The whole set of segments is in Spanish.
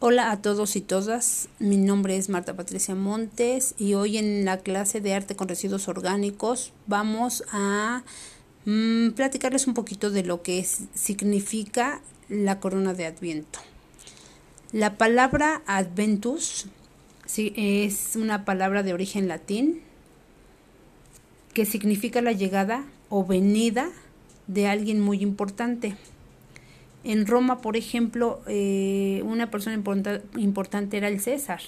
Hola a todos y todas, mi nombre es Marta Patricia Montes y hoy en la clase de arte con residuos orgánicos vamos a mm, platicarles un poquito de lo que significa la corona de Adviento. La palabra Adventus es una palabra de origen latín que significa la llegada o venida de alguien muy importante. En Roma, por ejemplo, eh, una persona importante era el César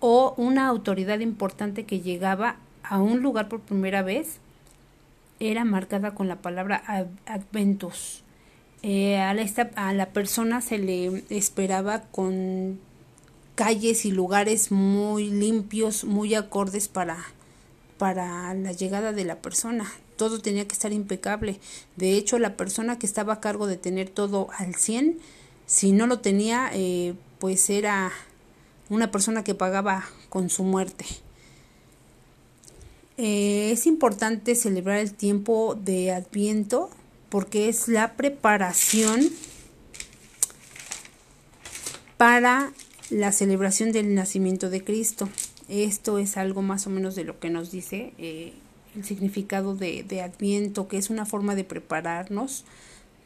o una autoridad importante que llegaba a un lugar por primera vez era marcada con la palabra adventus. Eh, a, la, a la persona se le esperaba con calles y lugares muy limpios, muy acordes para, para la llegada de la persona todo tenía que estar impecable. De hecho, la persona que estaba a cargo de tener todo al 100, si no lo tenía, eh, pues era una persona que pagaba con su muerte. Eh, es importante celebrar el tiempo de Adviento porque es la preparación para la celebración del nacimiento de Cristo. Esto es algo más o menos de lo que nos dice eh, el significado de, de Adviento, que es una forma de prepararnos,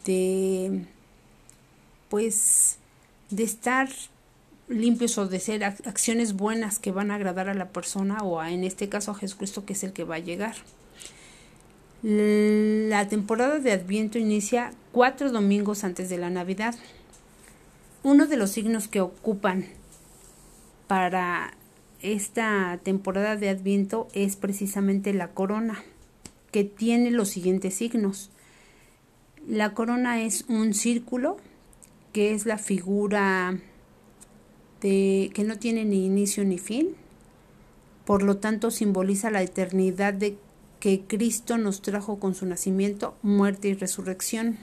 de pues de estar limpios o de ser acciones buenas que van a agradar a la persona o en este caso a Jesucristo que es el que va a llegar. La temporada de Adviento inicia cuatro domingos antes de la Navidad. Uno de los signos que ocupan para esta temporada de Adviento es precisamente la corona, que tiene los siguientes signos. La corona es un círculo, que es la figura de, que no tiene ni inicio ni fin, por lo tanto simboliza la eternidad de que Cristo nos trajo con su nacimiento, muerte y resurrección.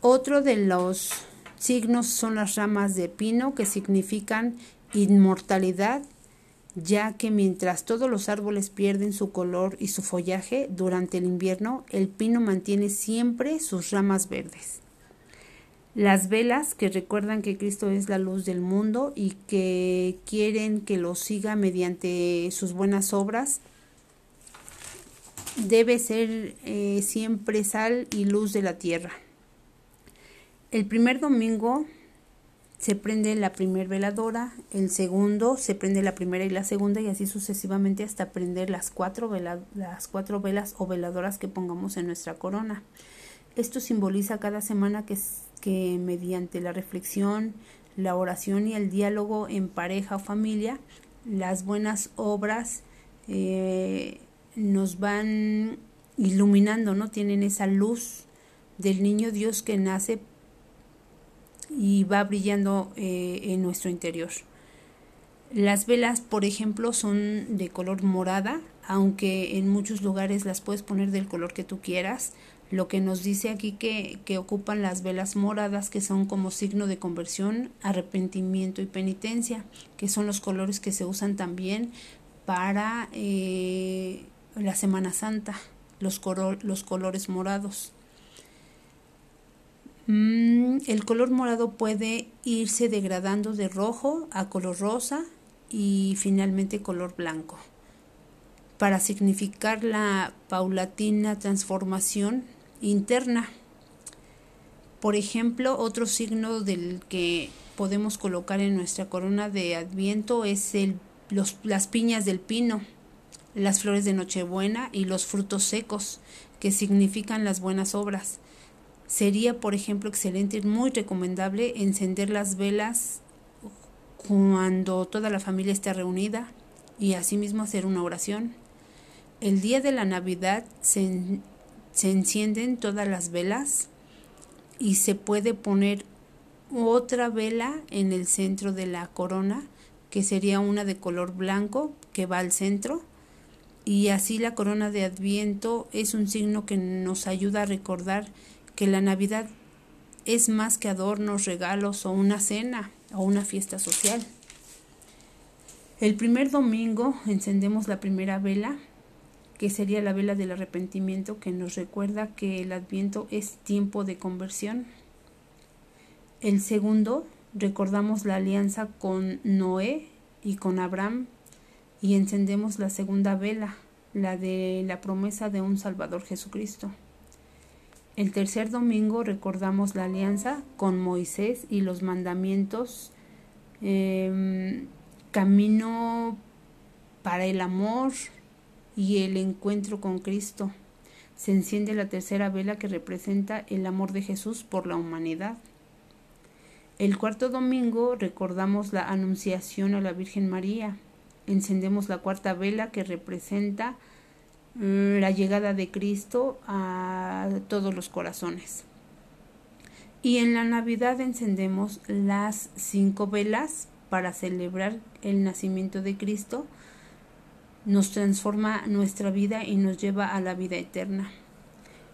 Otro de los signos son las ramas de pino que significan inmortalidad, ya que mientras todos los árboles pierden su color y su follaje durante el invierno, el pino mantiene siempre sus ramas verdes. Las velas que recuerdan que Cristo es la luz del mundo y que quieren que lo siga mediante sus buenas obras, debe ser eh, siempre sal y luz de la tierra. El primer domingo se prende la primera veladora, el segundo se prende la primera y la segunda y así sucesivamente hasta prender las cuatro, las cuatro velas o veladoras que pongamos en nuestra corona. Esto simboliza cada semana que, que mediante la reflexión, la oración y el diálogo en pareja o familia, las buenas obras eh, nos van iluminando, ¿no? Tienen esa luz del niño Dios que nace y va brillando eh, en nuestro interior. Las velas, por ejemplo, son de color morada, aunque en muchos lugares las puedes poner del color que tú quieras. Lo que nos dice aquí que, que ocupan las velas moradas, que son como signo de conversión, arrepentimiento y penitencia, que son los colores que se usan también para eh, la Semana Santa, los, los colores morados. Mm, el color morado puede irse degradando de rojo a color rosa y finalmente color blanco para significar la paulatina transformación interna. Por ejemplo, otro signo del que podemos colocar en nuestra corona de Adviento es el, las piñas del pino, las flores de Nochebuena y los frutos secos, que significan las buenas obras. Sería, por ejemplo, excelente y muy recomendable encender las velas cuando toda la familia esté reunida y asimismo hacer una oración. El día de la Navidad se, se encienden todas las velas y se puede poner otra vela en el centro de la corona, que sería una de color blanco que va al centro. Y así la corona de Adviento es un signo que nos ayuda a recordar que la Navidad es más que adornos, regalos o una cena o una fiesta social. El primer domingo encendemos la primera vela, que sería la vela del arrepentimiento, que nos recuerda que el adviento es tiempo de conversión. El segundo recordamos la alianza con Noé y con Abraham y encendemos la segunda vela, la de la promesa de un Salvador Jesucristo. El tercer domingo recordamos la alianza con Moisés y los mandamientos, em, camino para el amor y el encuentro con Cristo. Se enciende la tercera vela que representa el amor de Jesús por la humanidad. El cuarto domingo recordamos la anunciación a la Virgen María. Encendemos la cuarta vela que representa la llegada de Cristo a todos los corazones. Y en la Navidad encendemos las cinco velas para celebrar el nacimiento de Cristo. Nos transforma nuestra vida y nos lleva a la vida eterna.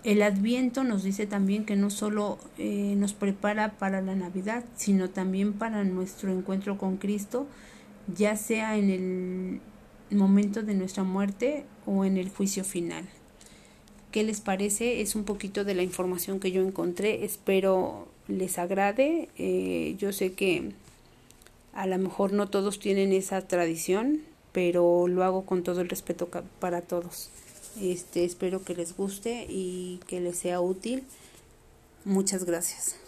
El adviento nos dice también que no solo eh, nos prepara para la Navidad, sino también para nuestro encuentro con Cristo, ya sea en momento de nuestra muerte o en el juicio final. ¿Qué les parece? Es un poquito de la información que yo encontré. Espero les agrade. Eh, yo sé que a lo mejor no todos tienen esa tradición, pero lo hago con todo el respeto para todos. Este, espero que les guste y que les sea útil. Muchas gracias.